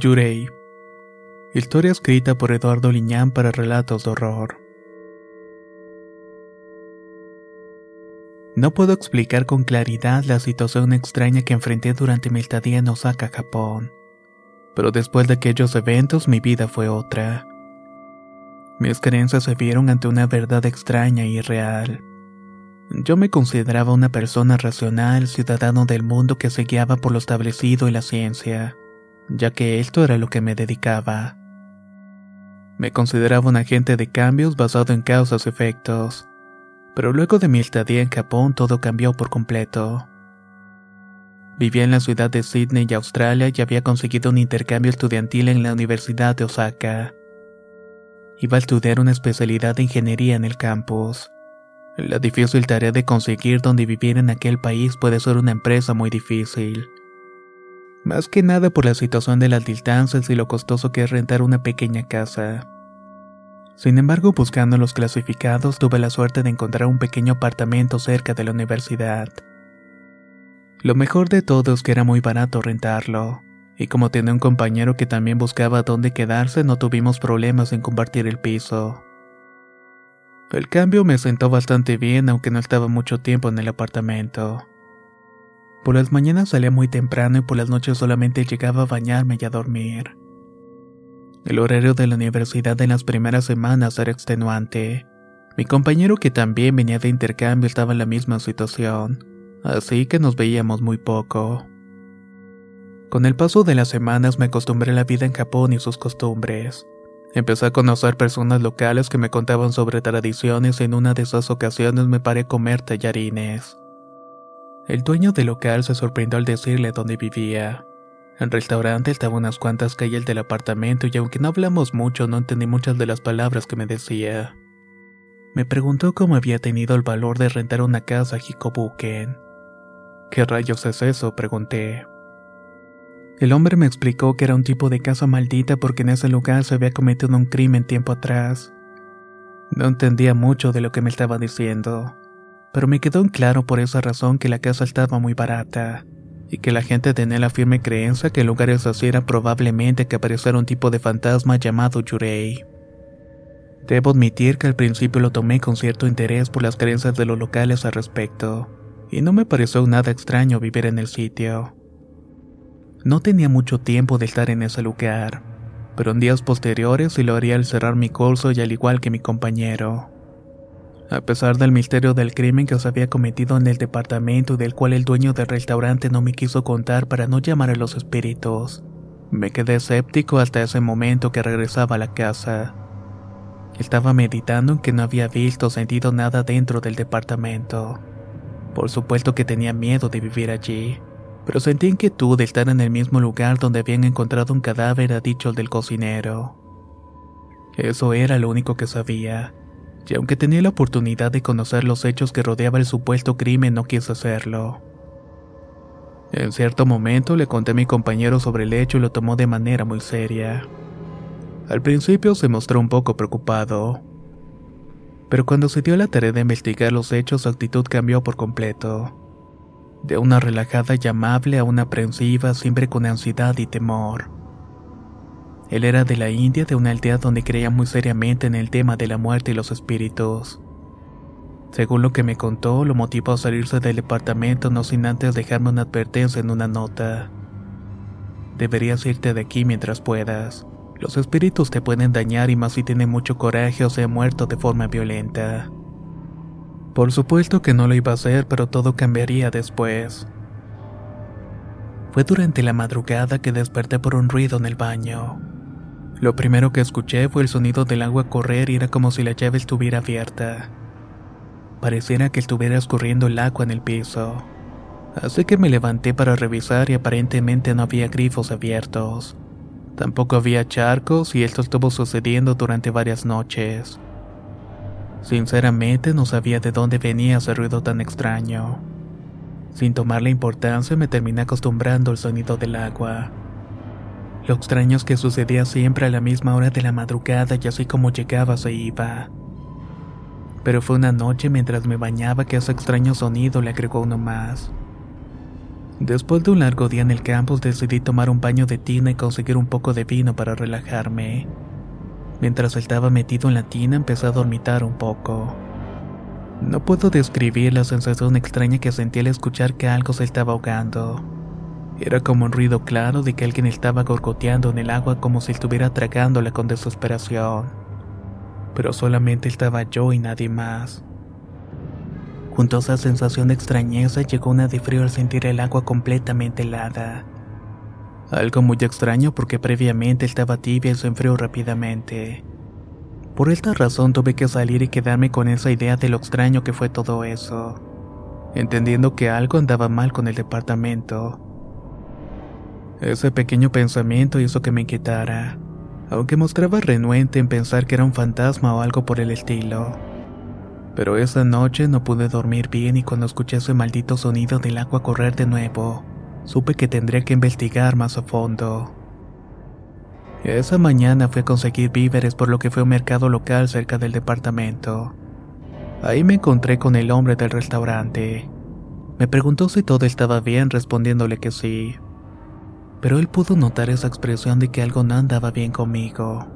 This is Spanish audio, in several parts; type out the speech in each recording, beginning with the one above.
Yurei. Historia escrita por Eduardo Liñán para relatos de horror. No puedo explicar con claridad la situación extraña que enfrenté durante mi estadía en Osaka, Japón. Pero después de aquellos eventos mi vida fue otra. Mis creencias se vieron ante una verdad extraña y real. Yo me consideraba una persona racional, ciudadano del mundo que se guiaba por lo establecido y la ciencia ya que esto era lo que me dedicaba. Me consideraba un agente de cambios basado en causas-efectos, pero luego de mi estadía en Japón todo cambió por completo. Vivía en la ciudad de Sydney, Australia, y había conseguido un intercambio estudiantil en la Universidad de Osaka. Iba a estudiar una especialidad de ingeniería en el campus. La difícil tarea de conseguir donde vivir en aquel país puede ser una empresa muy difícil más que nada por la situación de las distancias y lo costoso que es rentar una pequeña casa. Sin embargo, buscando los clasificados, tuve la suerte de encontrar un pequeño apartamento cerca de la universidad. Lo mejor de todo es que era muy barato rentarlo, y como tenía un compañero que también buscaba dónde quedarse, no tuvimos problemas en compartir el piso. El cambio me sentó bastante bien, aunque no estaba mucho tiempo en el apartamento. Por las mañanas salía muy temprano y por las noches solamente llegaba a bañarme y a dormir. El horario de la universidad en las primeras semanas era extenuante. Mi compañero que también venía de intercambio estaba en la misma situación, así que nos veíamos muy poco. Con el paso de las semanas me acostumbré a la vida en Japón y sus costumbres. Empecé a conocer personas locales que me contaban sobre tradiciones y en una de esas ocasiones me paré a comer tallarines. El dueño del local se sorprendió al decirle dónde vivía. El restaurante estaba unas cuantas calles del apartamento y aunque no hablamos mucho no entendí muchas de las palabras que me decía. Me preguntó cómo había tenido el valor de rentar una casa a Hikobuken. ¿Qué rayos es eso? pregunté. El hombre me explicó que era un tipo de casa maldita porque en ese lugar se había cometido un crimen tiempo atrás. No entendía mucho de lo que me estaba diciendo pero me quedó en claro por esa razón que la casa estaba muy barata, y que la gente tenía la firme creencia que en lugares así era probablemente que apareciera un tipo de fantasma llamado Yurei. Debo admitir que al principio lo tomé con cierto interés por las creencias de los locales al respecto, y no me pareció nada extraño vivir en el sitio. No tenía mucho tiempo de estar en ese lugar, pero en días posteriores sí lo haría al cerrar mi curso y al igual que mi compañero. A pesar del misterio del crimen que se había cometido en el departamento y del cual el dueño del restaurante no me quiso contar para no llamar a los espíritus, me quedé escéptico hasta ese momento que regresaba a la casa. Estaba meditando en que no había visto o sentido nada dentro del departamento. Por supuesto que tenía miedo de vivir allí, pero sentí inquietud de estar en el mismo lugar donde habían encontrado un cadáver a dicho del cocinero. Eso era lo único que sabía y aunque tenía la oportunidad de conocer los hechos que rodeaba el supuesto crimen, no quise hacerlo. En cierto momento le conté a mi compañero sobre el hecho y lo tomó de manera muy seria. Al principio se mostró un poco preocupado, pero cuando se dio la tarea de investigar los hechos su actitud cambió por completo. De una relajada y amable a una aprensiva siempre con ansiedad y temor. Él era de la India, de una aldea donde creía muy seriamente en el tema de la muerte y los espíritus. Según lo que me contó, lo motivó a salirse del departamento no sin antes dejarme una advertencia en una nota. Deberías irte de aquí mientras puedas. Los espíritus te pueden dañar y más si tienen mucho coraje o se han muerto de forma violenta. Por supuesto que no lo iba a hacer, pero todo cambiaría después. Fue durante la madrugada que desperté por un ruido en el baño. Lo primero que escuché fue el sonido del agua correr y era como si la llave estuviera abierta. Pareciera que estuviera escurriendo el agua en el piso. Así que me levanté para revisar y aparentemente no había grifos abiertos. Tampoco había charcos y esto estuvo sucediendo durante varias noches. Sinceramente no sabía de dónde venía ese ruido tan extraño. Sin tomar la importancia me terminé acostumbrando al sonido del agua. Lo extraño es que sucedía siempre a la misma hora de la madrugada y así como llegaba se iba. Pero fue una noche mientras me bañaba que ese extraño sonido le agregó uno más. Después de un largo día en el campus decidí tomar un baño de tina y conseguir un poco de vino para relajarme. Mientras estaba metido en la tina empecé a dormitar un poco. No puedo describir la sensación extraña que sentí al escuchar que algo se estaba ahogando. Era como un ruido claro de que alguien estaba gorgoteando en el agua como si estuviera tragándola con desesperación. Pero solamente estaba yo y nadie más. Junto a esa sensación de extrañeza llegó una de frío al sentir el agua completamente helada. Algo muy extraño porque previamente estaba tibia y se enfrió rápidamente. Por esta razón tuve que salir y quedarme con esa idea de lo extraño que fue todo eso, entendiendo que algo andaba mal con el departamento ese pequeño pensamiento hizo que me inquietara, aunque mostraba renuente en pensar que era un fantasma o algo por el estilo. Pero esa noche no pude dormir bien y cuando escuché ese maldito sonido del agua correr de nuevo, supe que tendría que investigar más a fondo. Esa mañana fui a conseguir víveres por lo que fue un mercado local cerca del departamento. Ahí me encontré con el hombre del restaurante. Me preguntó si todo estaba bien respondiéndole que sí pero él pudo notar esa expresión de que algo no andaba bien conmigo.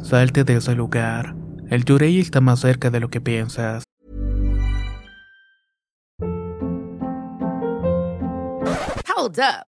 Salte de ese lugar. El Yurei está más cerca de lo que piensas. Hold up.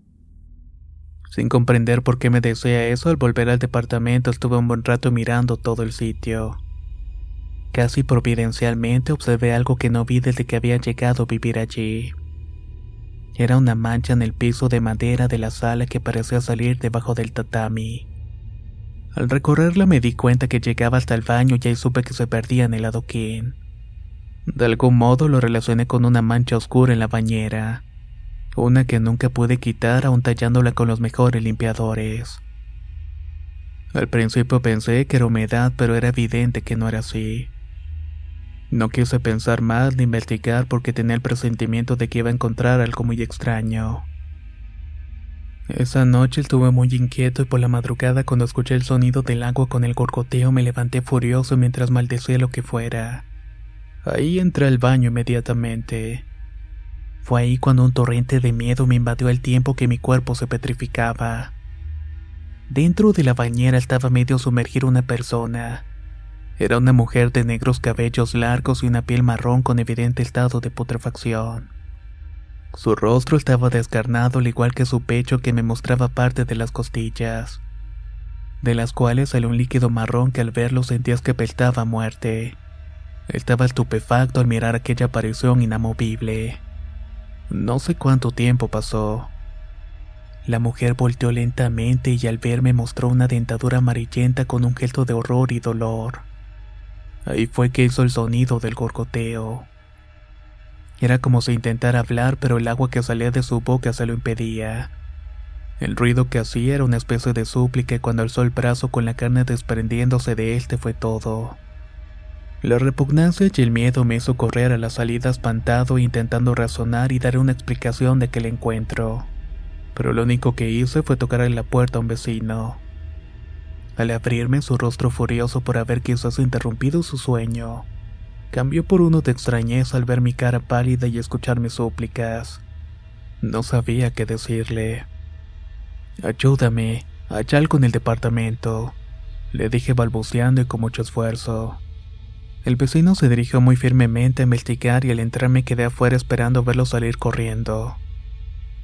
Sin comprender por qué me desea eso, al volver al departamento estuve un buen rato mirando todo el sitio. Casi providencialmente observé algo que no vi desde que había llegado a vivir allí. Era una mancha en el piso de madera de la sala que parecía salir debajo del tatami. Al recorrerla me di cuenta que llegaba hasta el baño y ahí supe que se perdía en el adoquín. De algún modo lo relacioné con una mancha oscura en la bañera, una que nunca pude quitar aún tallándola con los mejores limpiadores. Al principio pensé que era humedad, pero era evidente que no era así. No quise pensar más ni investigar porque tenía el presentimiento de que iba a encontrar algo muy extraño. Esa noche estuve muy inquieto y por la madrugada cuando escuché el sonido del agua con el gorgoteo me levanté furioso mientras maldecía lo que fuera. Ahí entré al baño inmediatamente. Fue ahí cuando un torrente de miedo me invadió el tiempo que mi cuerpo se petrificaba. Dentro de la bañera estaba medio sumergida una persona. Era una mujer de negros cabellos largos y una piel marrón con evidente estado de putrefacción. Su rostro estaba descarnado al igual que su pecho que me mostraba parte de las costillas, de las cuales salió un líquido marrón que al verlo sentías que peltaba a muerte. Estaba estupefacto al mirar aquella aparición inamovible. No sé cuánto tiempo pasó. La mujer volteó lentamente y al verme mostró una dentadura amarillenta con un gesto de horror y dolor. Ahí fue que hizo el sonido del gorgoteo. Era como si intentara hablar, pero el agua que salía de su boca se lo impedía. El ruido que hacía era una especie de súplica y cuando alzó el brazo con la carne desprendiéndose de este fue todo. La repugnancia y el miedo me hizo correr a la salida espantado intentando razonar y dar una explicación de aquel encuentro. Pero lo único que hice fue tocar en la puerta a un vecino. Al abrirme su rostro furioso por haber quizás interrumpido su sueño, cambió por uno de extrañeza al ver mi cara pálida y escuchar mis súplicas. No sabía qué decirle. Ayúdame, hay algo en el departamento, le dije balbuceando y con mucho esfuerzo. El vecino se dirigió muy firmemente a investigar y al entrar me quedé afuera esperando verlo salir corriendo.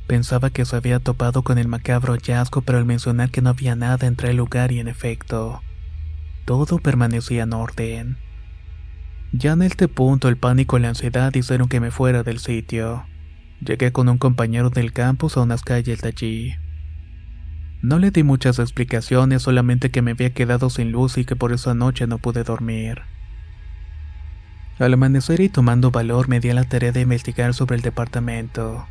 Pensaba que se había topado con el macabro hallazgo, pero al mencionar que no había nada entré al lugar y en efecto, todo permanecía en orden. Ya en este punto el pánico y la ansiedad hicieron que me fuera del sitio. Llegué con un compañero del campus a unas calles de allí. No le di muchas explicaciones, solamente que me había quedado sin luz y que por esa noche no pude dormir. Al amanecer y tomando valor me di a la tarea de investigar sobre el departamento.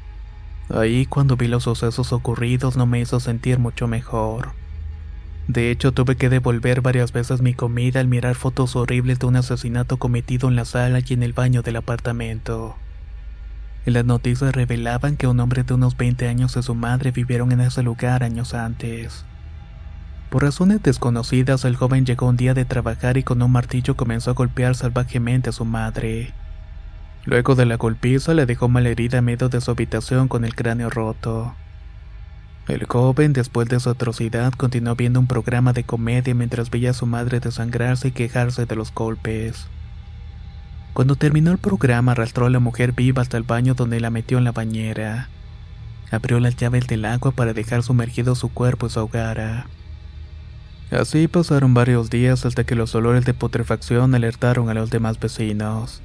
Ahí cuando vi los sucesos ocurridos no me hizo sentir mucho mejor. De hecho, tuve que devolver varias veces mi comida al mirar fotos horribles de un asesinato cometido en la sala y en el baño del apartamento. En las noticias revelaban que un hombre de unos 20 años y su madre vivieron en ese lugar años antes. Por razones desconocidas, el joven llegó un día de trabajar y con un martillo comenzó a golpear salvajemente a su madre. Luego de la golpiza le dejó malherida a medio de su habitación con el cráneo roto. El joven, después de su atrocidad, continuó viendo un programa de comedia mientras veía a su madre desangrarse y quejarse de los golpes. Cuando terminó el programa, arrastró a la mujer viva hasta el baño donde la metió en la bañera. Abrió las llaves del agua para dejar sumergido su cuerpo y su ahogara. Así pasaron varios días hasta que los olores de putrefacción alertaron a los demás vecinos.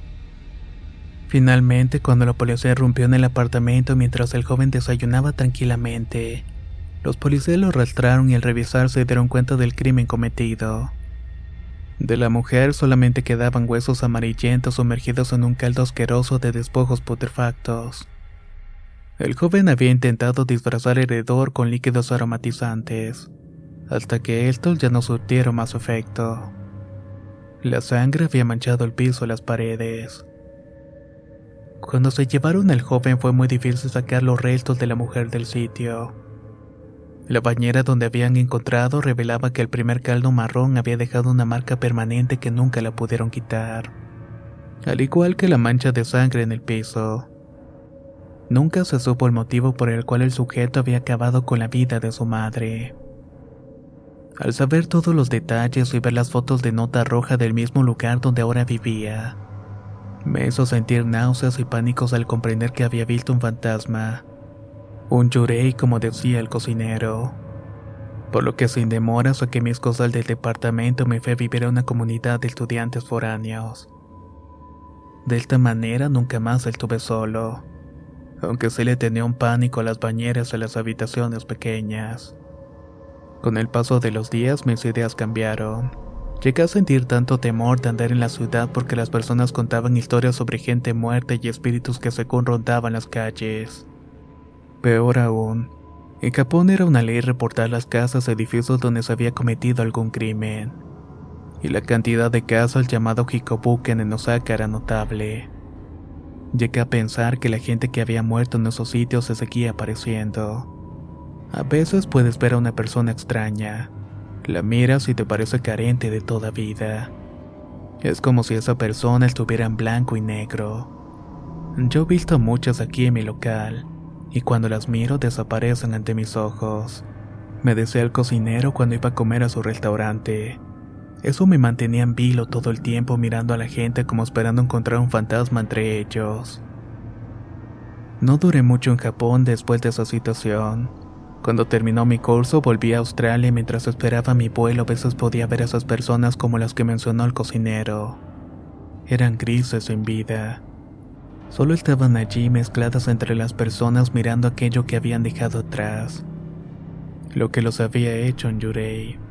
Finalmente, cuando la policía irrumpió en el apartamento mientras el joven desayunaba tranquilamente, los policías lo arrastraron y al revisar se dieron cuenta del crimen cometido. De la mujer solamente quedaban huesos amarillentos sumergidos en un caldo asqueroso de despojos putrefactos. El joven había intentado disfrazar el hedor con líquidos aromatizantes, hasta que estos ya no surtieron más efecto. La sangre había manchado el piso y las paredes. Cuando se llevaron al joven fue muy difícil sacar los restos de la mujer del sitio. La bañera donde habían encontrado revelaba que el primer caldo marrón había dejado una marca permanente que nunca la pudieron quitar, al igual que la mancha de sangre en el piso. Nunca se supo el motivo por el cual el sujeto había acabado con la vida de su madre. Al saber todos los detalles y ver las fotos de nota roja del mismo lugar donde ahora vivía, me hizo sentir náuseas y pánicos al comprender que había visto un fantasma. Un yurei, como decía el cocinero. Por lo que sin demora saqué mis cosas del departamento y me fui a vivir a una comunidad de estudiantes foráneos. De esta manera nunca más estuve solo aunque se le tenía un pánico a las bañeras y a las habitaciones pequeñas. Con el paso de los días mis ideas cambiaron. Llegué a sentir tanto temor de andar en la ciudad porque las personas contaban historias sobre gente muerta y espíritus que se rondaban las calles. Peor aún, en Japón era una ley reportar las casas o edificios donde se había cometido algún crimen. Y la cantidad de casos llamado Hikobuken en Osaka era notable. Llegué a pensar que la gente que había muerto en esos sitios se seguía apareciendo. A veces puedes ver a una persona extraña. La miras y te parece carente de toda vida. Es como si esa persona estuviera en blanco y negro. Yo he visto muchas aquí en mi local, y cuando las miro desaparecen ante mis ojos. Me decía el cocinero cuando iba a comer a su restaurante. Eso me mantenía en vilo todo el tiempo mirando a la gente como esperando encontrar un fantasma entre ellos. No duré mucho en Japón después de esa situación. Cuando terminó mi curso volví a Australia y mientras esperaba mi vuelo a veces podía ver a esas personas como las que mencionó el cocinero. Eran grises sin vida. Solo estaban allí mezcladas entre las personas mirando aquello que habían dejado atrás. Lo que los había hecho en Yurei.